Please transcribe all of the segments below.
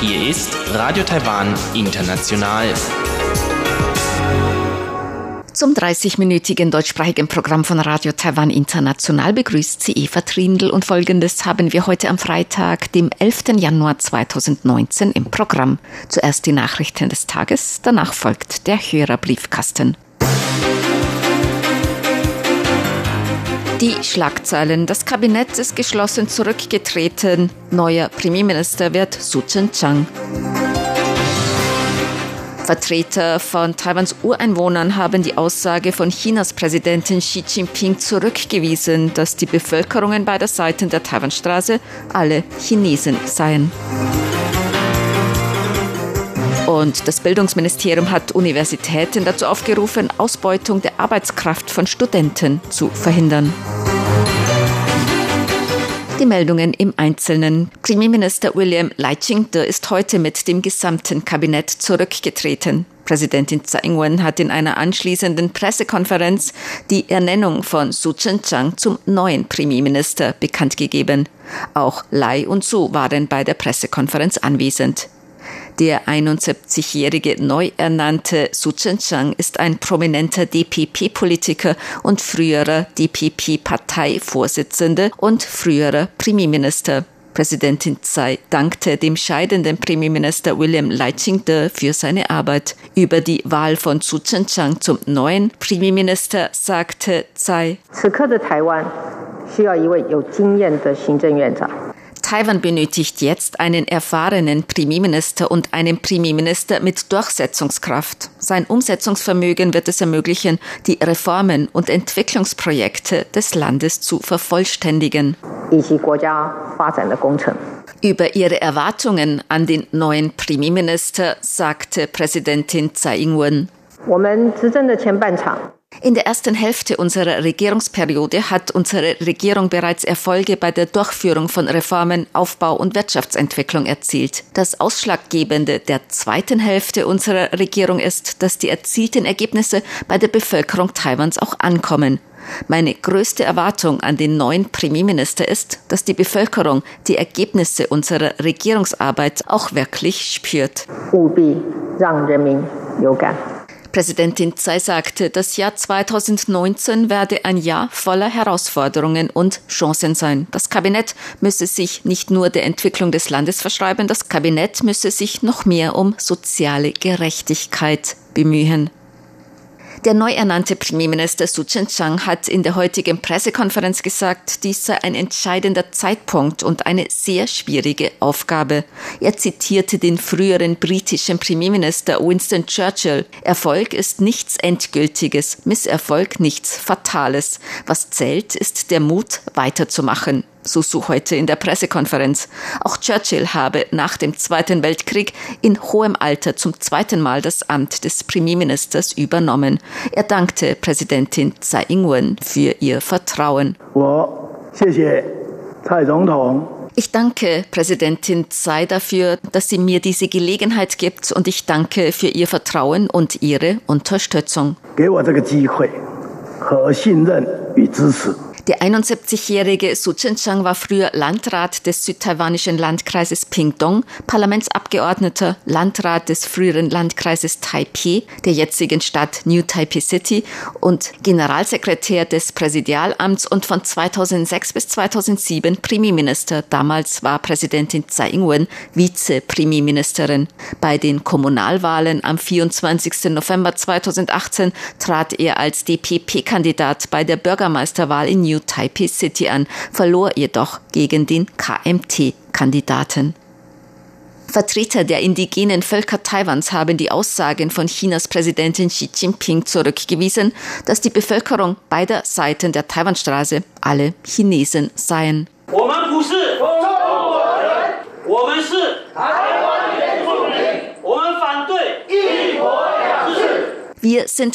Hier ist Radio Taiwan International. Zum 30-minütigen deutschsprachigen Programm von Radio Taiwan International begrüßt sie Eva Trindl und folgendes haben wir heute am Freitag, dem 11. Januar 2019 im Programm. Zuerst die Nachrichten des Tages, danach folgt der Hörerbriefkasten. Die Schlagzeilen. Das Kabinett ist geschlossen zurückgetreten. Neuer Premierminister wird Su Chen-Chang. Vertreter von Taiwans Ureinwohnern haben die Aussage von Chinas Präsidentin Xi Jinping zurückgewiesen, dass die Bevölkerungen beider Seiten der Taiwanstraße alle Chinesen seien. Und das Bildungsministerium hat Universitäten dazu aufgerufen, Ausbeutung der Arbeitskraft von Studenten zu verhindern. Die Meldungen im Einzelnen. Premierminister William Lai Ching-te ist heute mit dem gesamten Kabinett zurückgetreten. Präsidentin Tsai Ing-wen hat in einer anschließenden Pressekonferenz die Ernennung von Su Chen-chang zum neuen Premierminister bekannt gegeben. Auch Lai und Su waren bei der Pressekonferenz anwesend. Der 71-jährige neu ernannte Su Chen-chang ist ein prominenter DPP-Politiker und früherer DPP-Parteivorsitzender und früherer Premierminister. Präsidentin Tsai dankte dem scheidenden Premierminister William Lai Ching-te für seine Arbeit. Über die Wahl von Su Chen-chang zum neuen Premierminister sagte Tsai, Taiwan benötigt jetzt einen erfahrenen Premierminister und einen Premierminister mit Durchsetzungskraft. Sein Umsetzungsvermögen wird es ermöglichen, die Reformen und Entwicklungsprojekte des Landes zu vervollständigen. Über ihre Erwartungen an den neuen Premierminister sagte Präsidentin Tsai Ing-wen. In der ersten Hälfte unserer Regierungsperiode hat unsere Regierung bereits Erfolge bei der Durchführung von Reformen, Aufbau und Wirtschaftsentwicklung erzielt. Das Ausschlaggebende der zweiten Hälfte unserer Regierung ist, dass die erzielten Ergebnisse bei der Bevölkerung Taiwans auch ankommen. Meine größte Erwartung an den neuen Premierminister ist, dass die Bevölkerung die Ergebnisse unserer Regierungsarbeit auch wirklich spürt. Präsidentin Tsai sagte, das Jahr 2019 werde ein Jahr voller Herausforderungen und Chancen sein. Das Kabinett müsse sich nicht nur der Entwicklung des Landes verschreiben, das Kabinett müsse sich noch mehr um soziale Gerechtigkeit bemühen. Der neu ernannte Premierminister Su Chen-chang hat in der heutigen Pressekonferenz gesagt, dies sei ein entscheidender Zeitpunkt und eine sehr schwierige Aufgabe. Er zitierte den früheren britischen Premierminister Winston Churchill. Erfolg ist nichts Endgültiges, Misserfolg nichts Fatales. Was zählt, ist der Mut, weiterzumachen so Su heute in der Pressekonferenz. Auch Churchill habe nach dem Zweiten Weltkrieg in hohem Alter zum zweiten Mal das Amt des Premierministers übernommen. Er dankte Präsidentin Tsai Ing-wen für ihr Vertrauen. Ich danke Präsidentin Tsai dafür, dass sie mir diese Gelegenheit gibt und ich danke für ihr Vertrauen und ihre Unterstützung. Der 71-jährige Su Chen-Chang war früher Landrat des südtaiwanischen Landkreises Pingdong, Parlamentsabgeordneter, Landrat des früheren Landkreises Taipeh, der jetzigen Stadt New Taipei City und Generalsekretär des Präsidialamts und von 2006 bis 2007 Premierminister. Damals war Präsidentin Tsai Ing-wen Vize-Premierministerin. Bei den Kommunalwahlen am 24. November 2018 trat er als DPP-Kandidat bei der Bürgermeisterwahl in New New Taipei City an, verlor jedoch gegen den KMT-Kandidaten. Vertreter der indigenen Völker Taiwans haben die Aussagen von Chinas Präsidentin Xi Jinping zurückgewiesen, dass die Bevölkerung beider Seiten der Taiwanstraße alle Chinesen seien. Wir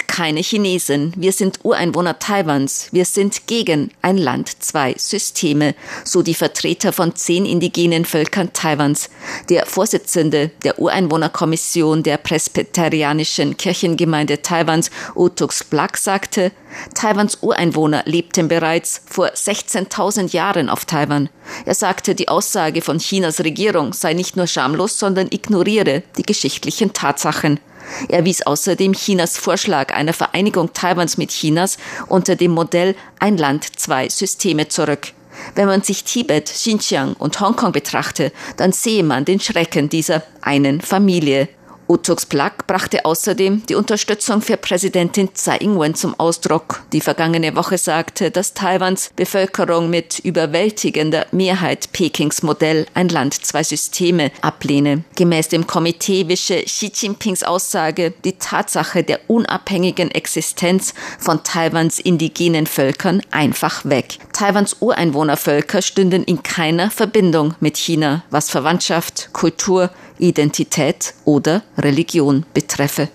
keine Chinesen, wir sind Ureinwohner Taiwans, wir sind gegen ein Land, zwei Systeme, so die Vertreter von zehn indigenen Völkern Taiwans. Der Vorsitzende der Ureinwohnerkommission der Presbyterianischen Kirchengemeinde Taiwans, Utux Black, sagte, Taiwans Ureinwohner lebten bereits vor 16.000 Jahren auf Taiwan. Er sagte, die Aussage von Chinas Regierung sei nicht nur schamlos, sondern ignoriere die geschichtlichen Tatsachen. Er wies außerdem Chinas Vorschlag einer Vereinigung Taiwans mit Chinas unter dem Modell Ein Land, zwei Systeme zurück. Wenn man sich Tibet, Xinjiang und Hongkong betrachte, dann sehe man den Schrecken dieser einen Familie. Utux Plak brachte außerdem die Unterstützung für Präsidentin Tsai Ing-wen zum Ausdruck, die vergangene Woche sagte, dass Taiwans Bevölkerung mit überwältigender Mehrheit Pekings Modell ein Land, zwei Systeme ablehne. Gemäß dem Komitee wische Xi Jinpings Aussage die Tatsache der unabhängigen Existenz von Taiwans indigenen Völkern einfach weg. Taiwans Ureinwohnervölker stünden in keiner Verbindung mit China, was Verwandtschaft, Kultur, Identität oder Religion betreffe.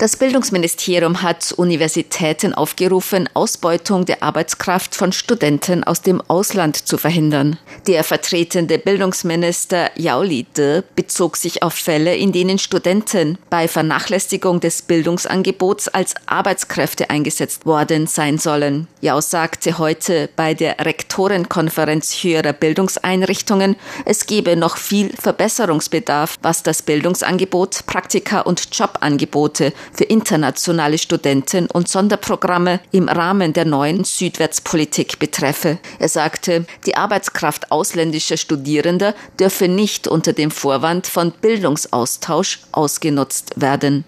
Das Bildungsministerium hat Universitäten aufgerufen, Ausbeutung der Arbeitskraft von Studenten aus dem Ausland zu verhindern. Der vertretende Bildungsminister Yao Li-de bezog sich auf Fälle, in denen Studenten bei Vernachlässigung des Bildungsangebots als Arbeitskräfte eingesetzt worden sein sollen. Yao sagte heute bei der Rektorenkonferenz höherer Bildungseinrichtungen, es gebe noch viel Verbesserungsbedarf, was das Bildungsangebot, Praktika und Jobangebote für internationale Studenten und Sonderprogramme im Rahmen der neuen Südwärtspolitik betreffe. Er sagte, die Arbeitskraft ausländischer Studierender dürfe nicht unter dem Vorwand von Bildungsaustausch ausgenutzt werden.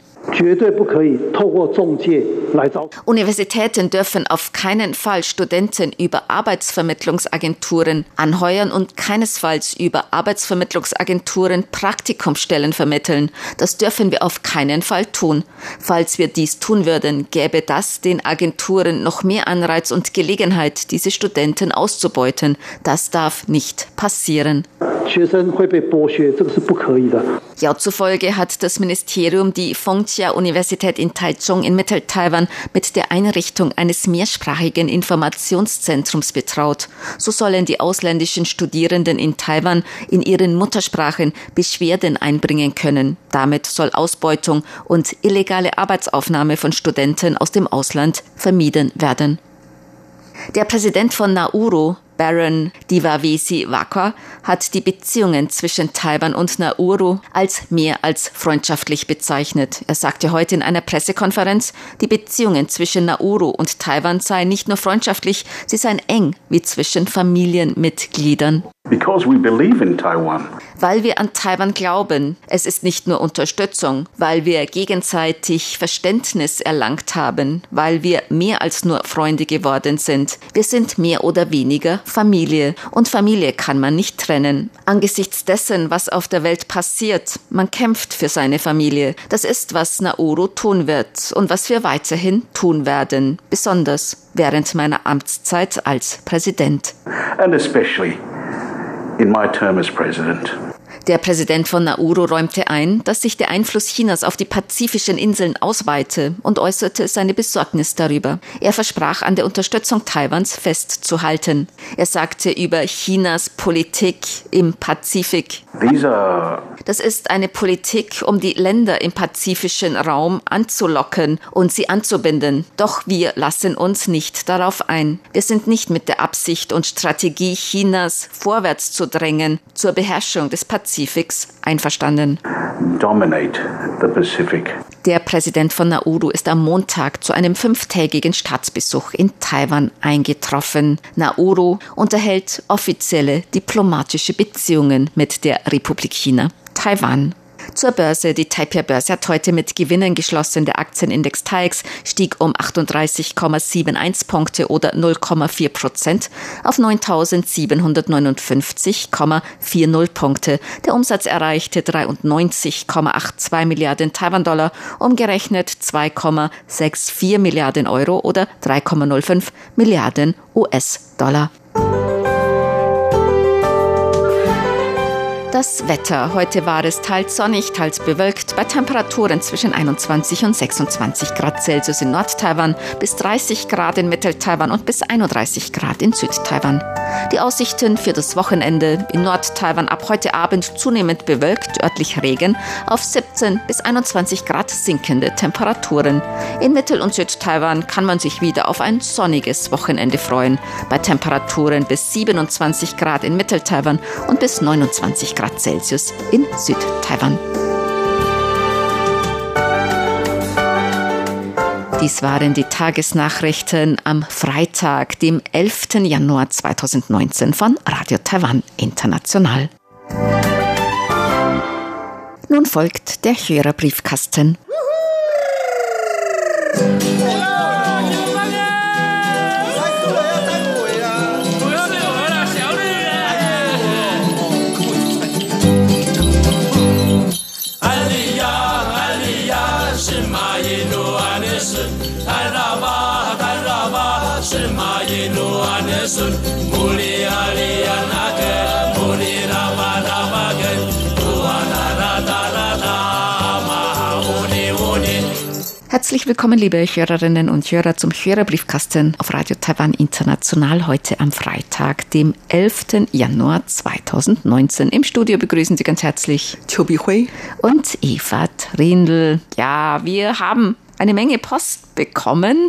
Universitäten dürfen auf keinen Fall Studenten über Arbeitsvermittlungsagenturen anheuern und keinesfalls über Arbeitsvermittlungsagenturen Praktikumsstellen vermitteln. Das dürfen wir auf keinen Fall tun. Falls wir dies tun würden, gäbe das den Agenturen noch mehr Anreiz und Gelegenheit, diese Studenten auszubeuten. Das darf nicht passieren. Ja, zufolge hat das Ministerium die Fengtia-Universität in Taichung in Mittel-Taiwan mit der Einrichtung eines mehrsprachigen Informationszentrums betraut. So sollen die ausländischen Studierenden in Taiwan in ihren Muttersprachen Beschwerden einbringen können. Damit soll Ausbeutung und illegale Arbeitsaufnahme von Studenten aus dem Ausland vermieden werden. Der Präsident von Nauru, Baron Divavesi Waka hat die Beziehungen zwischen Taiwan und Nauru als mehr als freundschaftlich bezeichnet. Er sagte heute in einer Pressekonferenz, die Beziehungen zwischen Nauru und Taiwan seien nicht nur freundschaftlich, sie seien eng wie zwischen Familienmitgliedern. Because we believe in Taiwan. Weil wir an Taiwan glauben. Es ist nicht nur Unterstützung, weil wir gegenseitig Verständnis erlangt haben, weil wir mehr als nur Freunde geworden sind. Wir sind mehr oder weniger Familie. Und Familie kann man nicht trennen. Angesichts dessen, was auf der Welt passiert, man kämpft für seine Familie. Das ist, was Nauru tun wird und was wir weiterhin tun werden. Besonders während meiner Amtszeit als Präsident. And especially in my term as president. Der Präsident von Nauru räumte ein, dass sich der Einfluss Chinas auf die pazifischen Inseln ausweite und äußerte seine Besorgnis darüber. Er versprach, an der Unterstützung Taiwans festzuhalten. Er sagte über Chinas Politik im Pazifik. Das ist eine Politik, um die Länder im pazifischen Raum anzulocken und sie anzubinden. Doch wir lassen uns nicht darauf ein. Wir sind nicht mit der Absicht und Strategie Chinas vorwärts zu drängen zur Beherrschung des Pazifiks Pazifiks einverstanden. Der Präsident von Nauru ist am Montag zu einem fünftägigen Staatsbesuch in Taiwan eingetroffen. Nauru unterhält offizielle diplomatische Beziehungen mit der Republik China. Taiwan zur Börse. Die Taipei-Börse hat heute mit Gewinnen geschlossen. Der Aktienindex TAIX stieg um 38,71 Punkte oder 0,4 Prozent auf 9.759,40 Punkte. Der Umsatz erreichte 93,82 Milliarden Taiwan-Dollar, umgerechnet 2,64 Milliarden Euro oder 3,05 Milliarden US-Dollar. Das Wetter. Heute war es teils sonnig, teils bewölkt, bei Temperaturen zwischen 21 und 26 Grad Celsius in Nord-Taiwan, bis 30 Grad in Mittel-Taiwan und bis 31 Grad in Süd-Taiwan. Die Aussichten für das Wochenende in Nord-Taiwan ab heute Abend zunehmend bewölkt, örtlich Regen, auf 17 bis 21 Grad sinkende Temperaturen. In Mittel- und Süd-Taiwan kann man sich wieder auf ein sonniges Wochenende freuen, bei Temperaturen bis 27 Grad in Mittel-Taiwan und bis 29 Grad Grad Celsius in Südtaiwan. Dies waren die Tagesnachrichten am Freitag, dem 11. Januar 2019 von Radio Taiwan International. Nun folgt der Hörerbriefkasten. sun Herzlich willkommen, liebe Hörerinnen und Hörer, zum Hörerbriefkasten auf Radio Taiwan International heute am Freitag, dem 11. Januar 2019. Im Studio begrüßen Sie ganz herzlich Chobi Hui und Eva Trindl. Ja, wir haben eine Menge Post bekommen.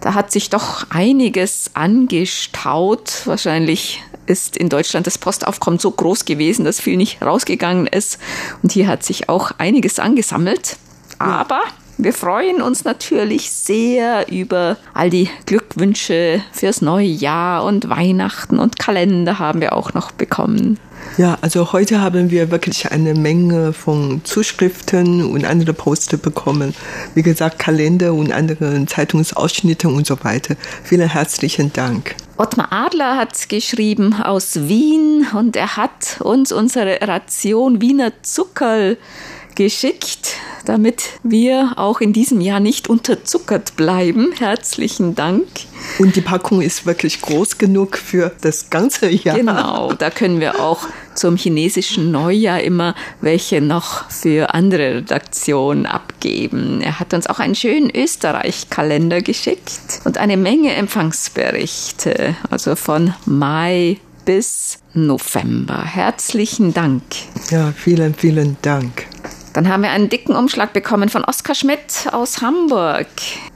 Da hat sich doch einiges angestaut. Wahrscheinlich ist in Deutschland das Postaufkommen so groß gewesen, dass viel nicht rausgegangen ist. Und hier hat sich auch einiges angesammelt. Aber wir freuen uns natürlich sehr über all die Glückwünsche fürs neue Jahr und Weihnachten und Kalender haben wir auch noch bekommen. Ja, also heute haben wir wirklich eine Menge von Zuschriften und andere Poster bekommen. Wie gesagt, Kalender und andere Zeitungsausschnitte und so weiter. Vielen herzlichen Dank. Ottmar Adler hat geschrieben aus Wien und er hat uns unsere Ration Wiener Zuckerl geschickt, damit wir auch in diesem Jahr nicht unterzuckert bleiben. Herzlichen Dank. Und die Packung ist wirklich groß genug für das ganze Jahr. Genau, da können wir auch zum chinesischen Neujahr immer welche noch für andere Redaktionen abgeben. Er hat uns auch einen schönen Österreich-Kalender geschickt und eine Menge Empfangsberichte, also von Mai bis November. Herzlichen Dank. Ja, vielen, vielen Dank. Dann haben wir einen dicken Umschlag bekommen von Oskar Schmidt aus Hamburg.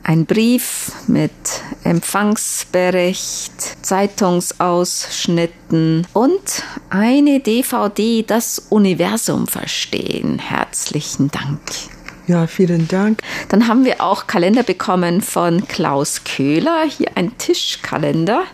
Ein Brief mit Empfangsbericht, Zeitungsausschnitten und eine DVD, das Universum verstehen. Herzlichen Dank. Ja, vielen Dank. Dann haben wir auch Kalender bekommen von Klaus Köhler. Hier ein Tischkalender.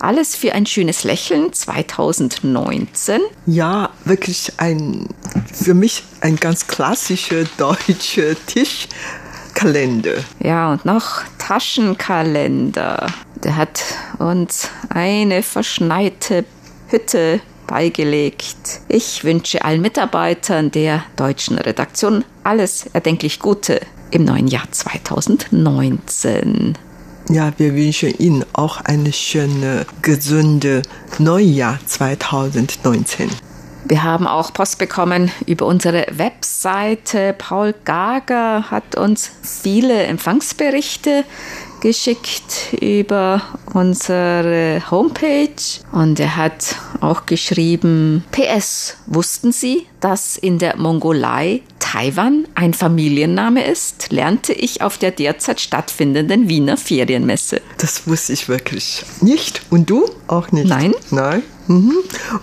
Alles für ein schönes Lächeln 2019. Ja, wirklich ein, für mich ein ganz klassischer deutscher Tischkalender. Ja, und noch Taschenkalender. Der hat uns eine verschneite Hütte beigelegt. Ich wünsche allen Mitarbeitern der deutschen Redaktion alles erdenklich Gute im neuen Jahr 2019. Ja, wir wünschen Ihnen auch eine schöne, gesunde Neujahr 2019. Wir haben auch Post bekommen über unsere Webseite. Paul Gager hat uns viele Empfangsberichte geschickt über unsere Homepage. Und er hat auch geschrieben, PS, wussten Sie, dass in der Mongolei Taiwan ein Familienname ist, lernte ich auf der derzeit stattfindenden Wiener Ferienmesse. Das wusste ich wirklich nicht. Und du auch nicht? Nein. Nein. Mhm.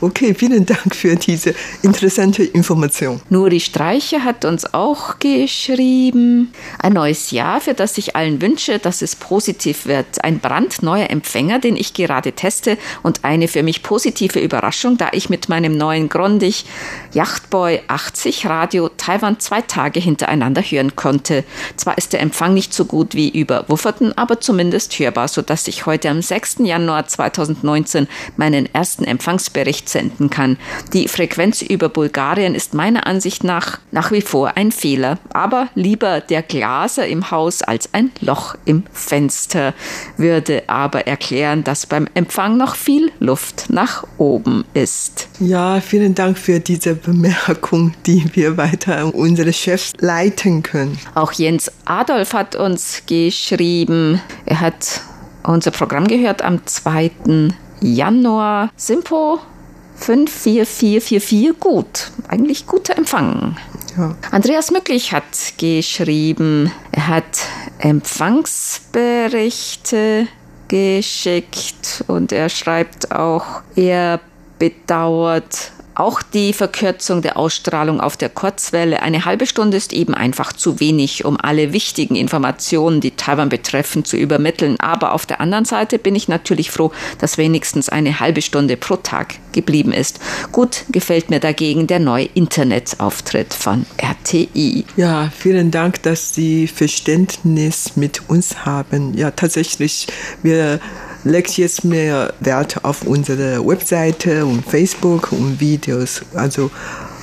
Okay, vielen Dank für diese interessante Information. Nuri Streicher hat uns auch geschrieben. Ein neues Jahr, für das ich allen wünsche, dass es positiv wird. Ein brandneuer Empfänger, den ich gerade teste und eine für mich positive Überraschung, da ich mit meinem neuen Grondig Yachtboy 80 Radio Taiwan zwei Tage hintereinander hören konnte. Zwar ist der Empfang nicht so gut wie über Wufferten, aber zumindest hörbar, sodass ich heute am 6. Januar 2019 meinen ersten Empfangsbericht senden kann. Die Frequenz über Bulgarien ist meiner Ansicht nach nach wie vor ein Fehler. Aber lieber der Glaser im Haus als ein Loch im Fenster würde aber erklären, dass beim Empfang noch viel Luft nach oben ist. Ja, vielen Dank für diese Bemerkung, die wir weiter an unsere Chefs leiten können. Auch Jens Adolf hat uns geschrieben, er hat unser Programm gehört am 2. Januar. Simpo 54444, gut. Eigentlich guter Empfang. Ja. Andreas Mücklich hat geschrieben, er hat Empfangsberichte geschickt und er schreibt auch, er bedauert auch die Verkürzung der Ausstrahlung auf der Kurzwelle. Eine halbe Stunde ist eben einfach zu wenig, um alle wichtigen Informationen, die Taiwan betreffen, zu übermitteln. Aber auf der anderen Seite bin ich natürlich froh, dass wenigstens eine halbe Stunde pro Tag geblieben ist. Gut gefällt mir dagegen der neue Internetauftritt von RTI. Ja, vielen Dank, dass Sie Verständnis mit uns haben. Ja, tatsächlich, wir legt jetzt mehr Wert auf unsere Webseite und Facebook und Videos. Also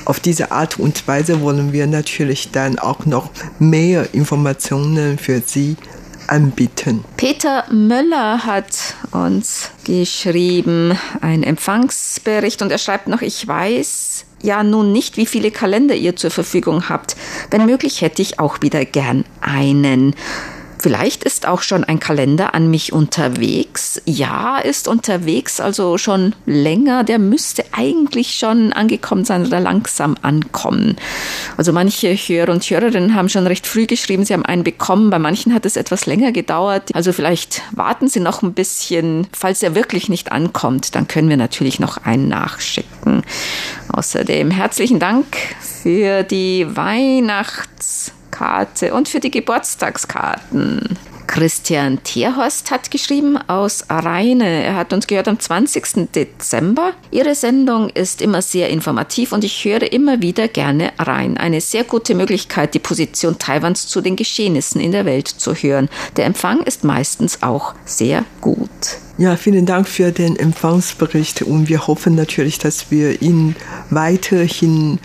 auf diese Art und Weise wollen wir natürlich dann auch noch mehr Informationen für Sie anbieten. Peter Möller hat uns geschrieben, ein Empfangsbericht und er schreibt noch, ich weiß ja nun nicht, wie viele Kalender ihr zur Verfügung habt. Wenn möglich hätte ich auch wieder gern einen. Vielleicht ist auch schon ein Kalender an mich unterwegs. Ja, ist unterwegs, also schon länger. Der müsste eigentlich schon angekommen sein oder langsam ankommen. Also manche Hörer und Hörerinnen haben schon recht früh geschrieben, sie haben einen bekommen. Bei manchen hat es etwas länger gedauert. Also vielleicht warten Sie noch ein bisschen. Falls er wirklich nicht ankommt, dann können wir natürlich noch einen nachschicken. Außerdem herzlichen Dank für die Weihnachts Karte und für die Geburtstagskarten. Christian Tierhorst hat geschrieben aus Rheine. Er hat uns gehört am 20. Dezember. Ihre Sendung ist immer sehr informativ und ich höre immer wieder gerne rein. Eine sehr gute Möglichkeit, die Position Taiwans zu den Geschehnissen in der Welt zu hören. Der Empfang ist meistens auch sehr gut. Ja, vielen Dank für den Empfangsbericht und wir hoffen natürlich, dass wir ihn weiterhin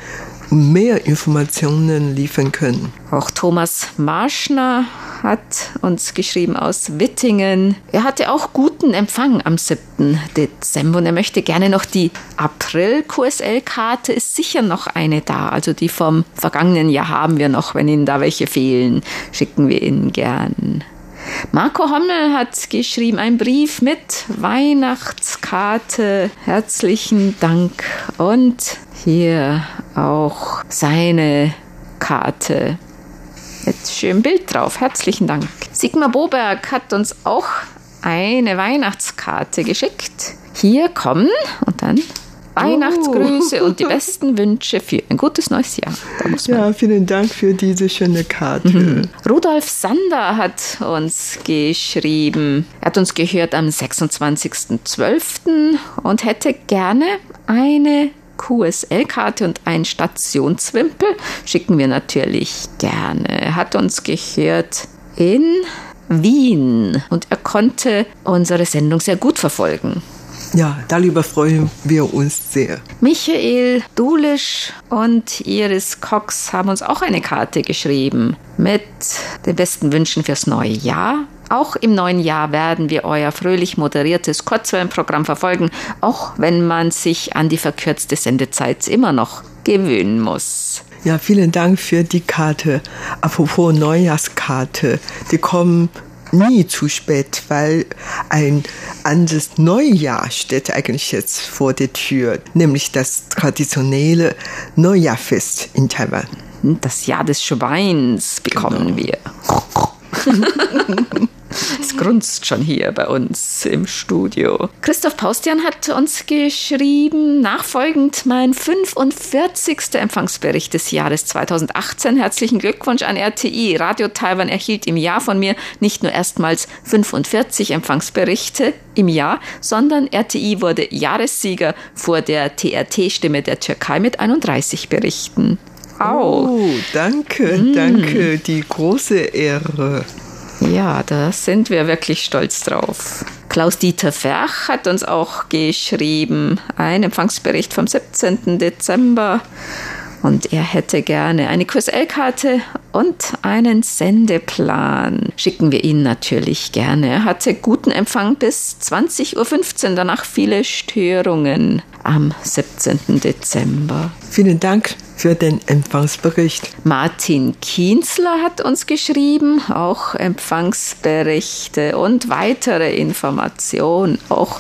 mehr Informationen liefern können. Auch Thomas Marschner hat uns geschrieben aus Wittingen. Er hatte auch guten Empfang am 7. Dezember und er möchte gerne noch die April-QSL-Karte, ist sicher noch eine da. Also die vom vergangenen Jahr haben wir noch. Wenn Ihnen da welche fehlen, schicken wir Ihnen gern. Marco Hommel hat geschrieben, ein Brief mit Weihnachtskarte. Herzlichen Dank. Und hier auch seine Karte mit schönem Bild drauf. Herzlichen Dank. Sigmar Boberg hat uns auch eine Weihnachtskarte geschickt. Hier kommen und dann Weihnachtsgrüße uh. und die besten Wünsche für ein gutes neues Jahr. ja, vielen Dank für diese schöne Karte. Mhm. Rudolf Sander hat uns geschrieben. Er hat uns gehört am 26.12. und hätte gerne eine QSL-Karte und ein Stationswimpel. Schicken wir natürlich gerne. Er hat uns gehört in Wien und er konnte unsere Sendung sehr gut verfolgen. Ja, darüber freuen wir uns sehr. Michael Dulisch und Iris Cox haben uns auch eine Karte geschrieben mit den besten Wünschen fürs neue Jahr. Auch im neuen Jahr werden wir euer fröhlich moderiertes Kurzwellenprogramm verfolgen, auch wenn man sich an die verkürzte Sendezeit immer noch gewöhnen muss. Ja, vielen Dank für die Karte. Apropos Neujahrskarte, die kommen nie zu spät, weil ein anderes Neujahr steht eigentlich jetzt vor der Tür, nämlich das traditionelle Neujahrfest in Taiwan. Das Jahr des Schweins bekommen genau. wir. Grunzt schon hier bei uns im Studio. Christoph Paustian hat uns geschrieben, nachfolgend mein 45. Empfangsbericht des Jahres 2018. Herzlichen Glückwunsch an RTI. Radio Taiwan erhielt im Jahr von mir nicht nur erstmals 45 Empfangsberichte im Jahr, sondern RTI wurde Jahressieger vor der TRT-Stimme der Türkei mit 31 Berichten. Oh, danke, mm. danke, die große Ehre. Ja, da sind wir wirklich stolz drauf. Klaus-Dieter Ferch hat uns auch geschrieben, ein Empfangsbericht vom 17. Dezember. Und er hätte gerne eine QSL-Karte und einen Sendeplan. Schicken wir ihn natürlich gerne. Er hatte guten Empfang bis 20.15 Uhr, danach viele Störungen am 17. Dezember. Vielen Dank für den Empfangsbericht. Martin Kienzler hat uns geschrieben, auch Empfangsberichte und weitere Informationen, auch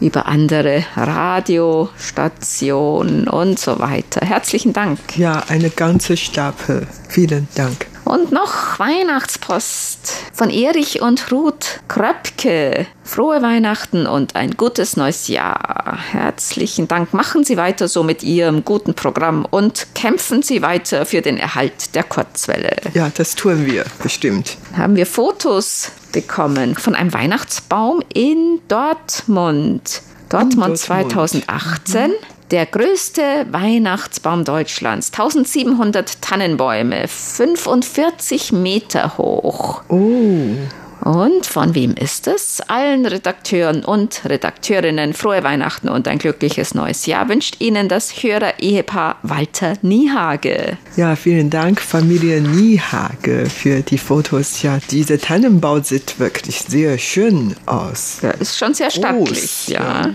über andere Radiostationen und so weiter. Herzlichen Dank. Ja, eine ganze Stapel. Vielen Dank. Und noch Weihnachtspost von Erich und Ruth Kröpke. Frohe Weihnachten und ein gutes neues Jahr. Herzlichen Dank. Machen Sie weiter so mit Ihrem guten Programm und kämpfen Sie weiter für den Erhalt der Kurzwelle. Ja, das tun wir bestimmt. Haben wir Fotos bekommen von einem Weihnachtsbaum in Dortmund. Dortmund, Dortmund. 2018. Mhm. Der größte Weihnachtsbaum Deutschlands, 1700 Tannenbäume, 45 Meter hoch. Oh. Und von wem ist es? Allen Redakteuren und Redakteurinnen frohe Weihnachten und ein glückliches neues Jahr wünscht Ihnen das Hörer-Ehepaar Walter Niehage. Ja, vielen Dank, Familie Niehage, für die Fotos. Ja, dieser Tannenbau sieht wirklich sehr schön aus. Ja, ist schon sehr stattlich, Groß, ja. ja.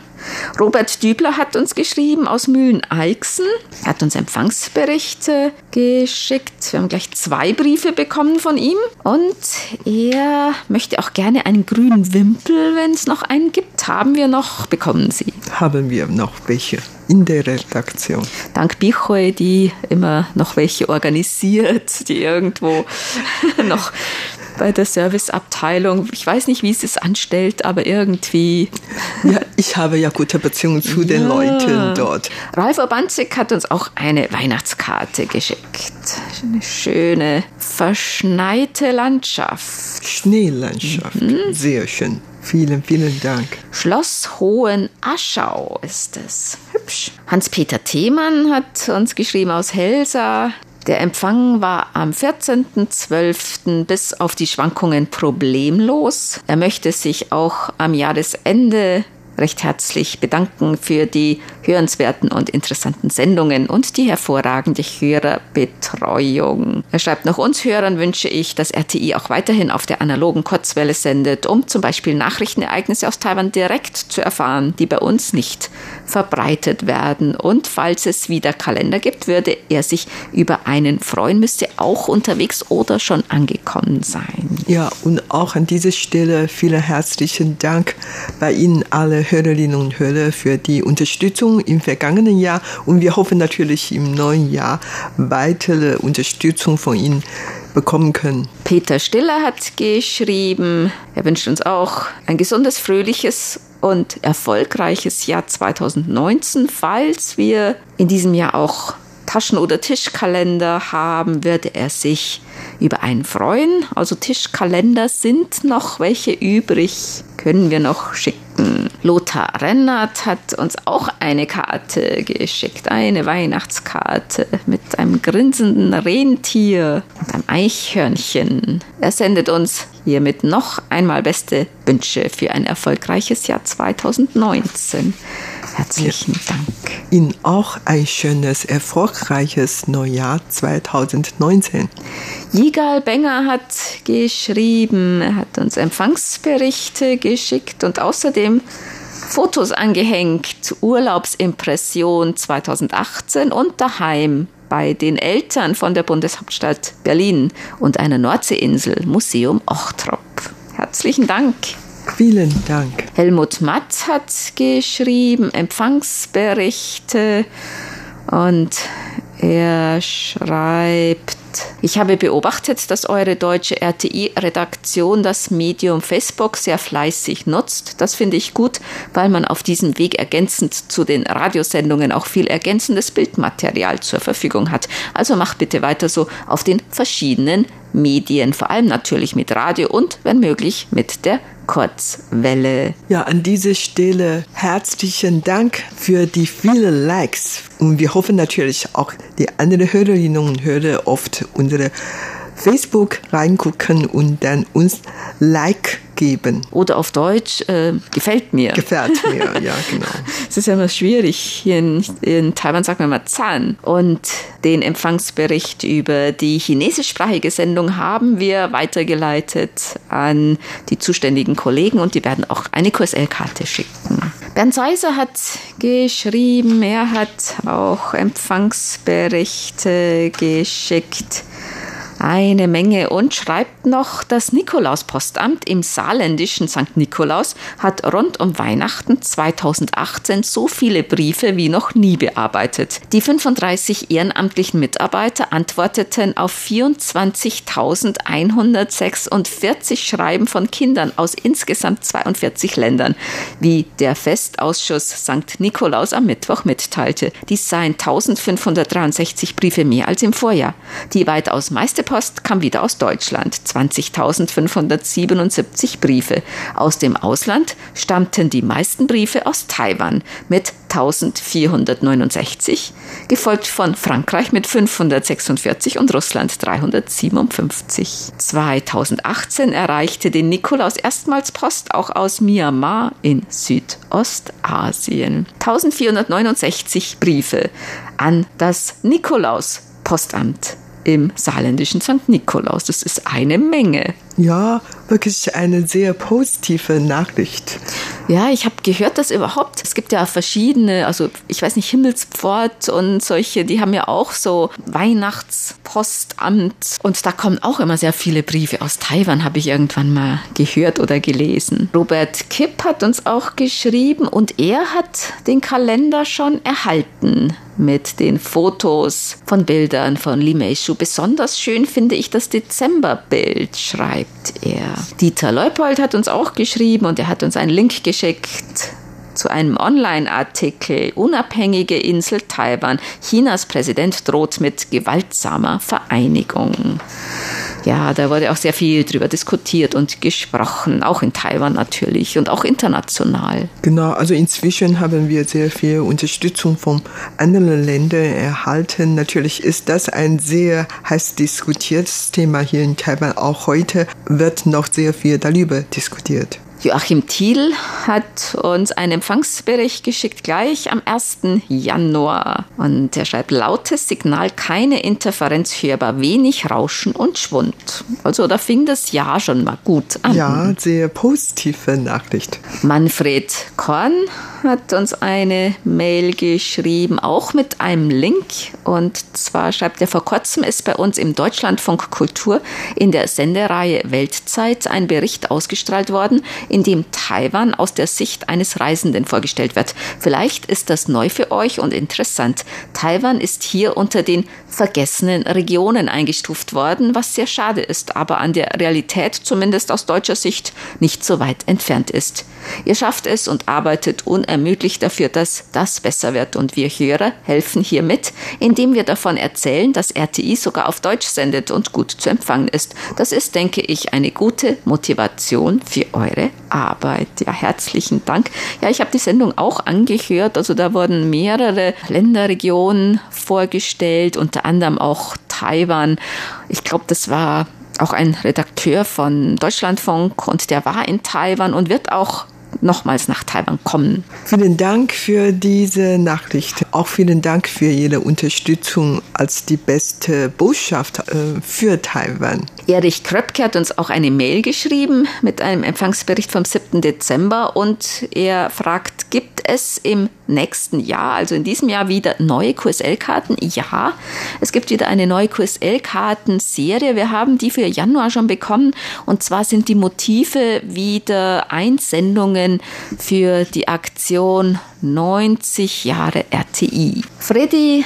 Robert Dübler hat uns geschrieben aus Mühlen-Eichsen. Er hat uns Empfangsberichte geschickt. Wir haben gleich zwei Briefe bekommen von ihm. Und er möchte auch gerne einen grünen Wimpel, wenn es noch einen gibt. Haben wir noch? Bekommen Sie? Haben wir noch welche in der Redaktion. Dank Bichoy, die immer noch welche organisiert, die irgendwo noch bei der Serviceabteilung. Ich weiß nicht, wie es es anstellt, aber irgendwie. Ja, ich habe ja gute Beziehungen zu ja. den Leuten dort. Ralf Urbanzig hat uns auch eine Weihnachtskarte geschickt. Eine schöne, verschneite Landschaft. Schneelandschaft. Mhm. Sehr schön. Vielen, vielen Dank. Schloss Hohenaschau ist es. Hübsch. Hans-Peter Themann hat uns geschrieben aus Helsa. Der Empfang war am 14.12. bis auf die Schwankungen problemlos. Er möchte sich auch am Jahresende recht herzlich bedanken für die hörenswerten und interessanten Sendungen und die hervorragende Hörerbetreuung. Er schreibt noch uns Hörern wünsche ich, dass RTI auch weiterhin auf der analogen Kurzwelle sendet, um zum Beispiel Nachrichtenereignisse aus Taiwan direkt zu erfahren, die bei uns nicht verbreitet werden. Und falls es wieder Kalender gibt, würde er sich über einen freuen, müsste auch unterwegs oder schon angekommen sein. Ja, und auch an dieser Stelle vielen herzlichen Dank bei Ihnen alle Hörerinnen und Hörer für die Unterstützung im vergangenen Jahr und wir hoffen natürlich im neuen Jahr weitere Unterstützung von Ihnen bekommen können. Peter Stiller hat geschrieben, er wünscht uns auch ein gesundes, fröhliches und erfolgreiches Jahr 2019, falls wir in diesem Jahr auch Taschen- oder Tischkalender haben, würde er sich über einen freuen. Also Tischkalender sind noch welche übrig, können wir noch schicken. Lothar Rennert hat uns auch eine Karte geschickt, eine Weihnachtskarte mit einem grinsenden Rentier und einem Eichhörnchen. Er sendet uns hiermit noch einmal beste Wünsche für ein erfolgreiches Jahr 2019. Herzlichen. Dank. Ihnen auch ein schönes, erfolgreiches Neujahr 2019. Jigal Benger hat geschrieben, er hat uns Empfangsberichte geschickt und außerdem Fotos angehängt, Urlaubsimpression 2018 und daheim bei den Eltern von der Bundeshauptstadt Berlin und einer Nordseeinsel, Museum Ochtrop. Herzlichen Dank. Vielen Dank. Helmut Matt hat geschrieben, Empfangsberichte und er schreibt, ich habe beobachtet, dass eure deutsche RTI-Redaktion das Medium Facebook sehr fleißig nutzt. Das finde ich gut, weil man auf diesem Weg ergänzend zu den Radiosendungen auch viel ergänzendes Bildmaterial zur Verfügung hat. Also macht bitte weiter so auf den verschiedenen Medien, vor allem natürlich mit Radio und, wenn möglich, mit der Kurzwelle. Ja, an dieser Stelle herzlichen Dank für die vielen Likes. Und wir hoffen natürlich auch, die anderen Hörerinnen und Hörer oft unsere Facebook reingucken und dann uns Like geben. Oder auf Deutsch, äh, gefällt mir. Gefällt mir, ja, genau. Es ist ja immer schwierig. Hier in, in Taiwan sagt man mal Zahn. Und den Empfangsbericht über die chinesischsprachige Sendung haben wir weitergeleitet an die zuständigen Kollegen und die werden auch eine QSL-Karte schicken. Bernd Seiser hat geschrieben, er hat auch Empfangsberichte geschickt eine Menge und schreibt noch, das Nikolauspostamt im saarländischen St. Nikolaus hat rund um Weihnachten 2018 so viele Briefe wie noch nie bearbeitet. Die 35 ehrenamtlichen Mitarbeiter antworteten auf 24.146 Schreiben von Kindern aus insgesamt 42 Ländern, wie der Festausschuss St. Nikolaus am Mittwoch mitteilte. Dies seien 1563 Briefe mehr als im Vorjahr. Die weitaus meiste Post kam wieder aus Deutschland, 20.577 Briefe. Aus dem Ausland stammten die meisten Briefe aus Taiwan mit 1469, gefolgt von Frankreich mit 546 und Russland 357. 2018 erreichte den Nikolaus erstmals Post auch aus Myanmar in Südostasien. 1469 Briefe an das Nikolaus Postamt im saarländischen St. Nikolaus. Das ist eine Menge. Ja, wirklich eine sehr positive Nachricht. Ja, ich habe gehört, dass überhaupt, es gibt ja verschiedene, also ich weiß nicht, Himmelspfort und solche, die haben ja auch so Weihnachtspostamt und da kommen auch immer sehr viele Briefe aus Taiwan, habe ich irgendwann mal gehört oder gelesen. Robert Kipp hat uns auch geschrieben und er hat den Kalender schon erhalten mit den Fotos von Bildern von Li Meishu. Besonders schön finde ich das Dezemberbild, schreibt er. Dieter Leupold hat uns auch geschrieben und er hat uns einen Link geschickt zu einem Online-Artikel Unabhängige Insel Taiwan. Chinas Präsident droht mit gewaltsamer Vereinigung. Ja, da wurde auch sehr viel drüber diskutiert und gesprochen, auch in Taiwan natürlich und auch international. Genau, also inzwischen haben wir sehr viel Unterstützung von anderen Ländern erhalten. Natürlich ist das ein sehr heiß diskutiertes Thema hier in Taiwan. Auch heute wird noch sehr viel darüber diskutiert. Joachim Thiel hat uns einen Empfangsbericht geschickt, gleich am 1. Januar. Und er schreibt, lautes Signal, keine Interferenz hörbar, wenig Rauschen und Schwund. Also da fing das Jahr schon mal gut an. Ja, sehr positive Nachricht. Manfred Korn hat uns eine Mail geschrieben, auch mit einem Link. Und zwar schreibt er, vor kurzem ist bei uns im Deutschlandfunk Kultur in der Sendereihe Weltzeit ein Bericht ausgestrahlt worden, in dem Taiwan aus der Sicht eines Reisenden vorgestellt wird. Vielleicht ist das neu für euch und interessant. Taiwan ist hier unter den vergessenen Regionen eingestuft worden, was sehr schade ist, aber an der Realität zumindest aus deutscher Sicht nicht so weit entfernt ist. Ihr schafft es und arbeitet unermüdlich dafür, dass das besser wird und wir Hörer helfen hier mit, indem wir davon erzählen, dass RTI sogar auf Deutsch sendet und gut zu empfangen ist. Das ist, denke ich, eine gute Motivation für eure Arbeit. Ja, herzlichen Dank. Ja, ich habe die Sendung auch angehört. Also da wurden mehrere Länderregionen vorgestellt, unter anderem auch Taiwan. Ich glaube, das war auch ein Redakteur von Deutschlandfunk und der war in Taiwan und wird auch nochmals nach Taiwan kommen. Vielen Dank für diese Nachricht. Auch vielen Dank für Ihre Unterstützung als die beste Botschaft äh, für Taiwan. Erich Kröpke hat uns auch eine Mail geschrieben mit einem Empfangsbericht vom 7. Dezember und er fragt, gibt es im nächsten Jahr, also in diesem Jahr wieder neue QSL-Karten? Ja, es gibt wieder eine neue QSL-Kartenserie. Wir haben die für Januar schon bekommen und zwar sind die Motive wieder Einsendungen für die Aktion 90 Jahre RTI. Freddy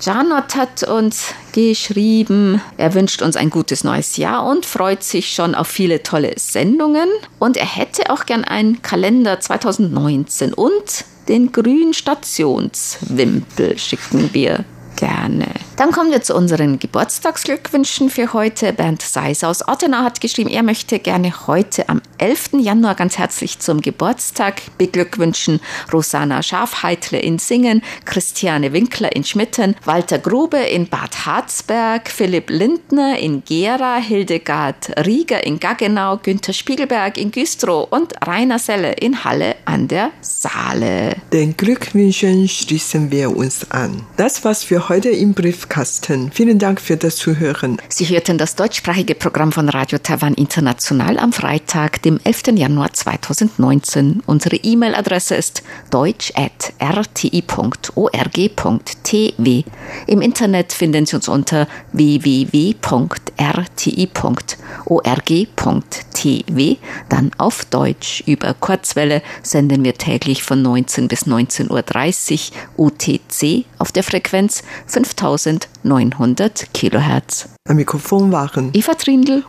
Janot hat uns geschrieben, er wünscht uns ein gutes neues Jahr und freut sich schon auf viele tolle Sendungen. Und er hätte auch gern einen Kalender 2019 und den grünen Stationswimpel schicken wir gerne. Dann kommen wir zu unseren Geburtstagsglückwünschen für heute. Bernd Seis aus Ottenau hat geschrieben, er möchte gerne heute am 11. Januar ganz herzlich zum Geburtstag beglückwünschen. Rosanna Schafheitle in Singen, Christiane Winkler in Schmitten, Walter Grube in Bad Harzberg, Philipp Lindner in Gera, Hildegard Rieger in Gaggenau, Günther Spiegelberg in Güstrow und Rainer Selle in Halle an der Saale. Den Glückwünschen schließen wir uns an. Das war's heute im Brief Briefkasten. Vielen Dank für das Zuhören. Sie hörten das deutschsprachige Programm von Radio Taiwan International am Freitag, dem 11. Januar 2019. Unsere E-Mail-Adresse ist deutsch.rti.org.tw. Im Internet finden Sie uns unter www.rti.org.tw. Dann auf Deutsch. Über Kurzwelle senden wir täglich von 19 bis 19.30 Uhr UTC auf der Frequenz 5000 900 Kilohertz. Am Mikrofon waren Eva Trindl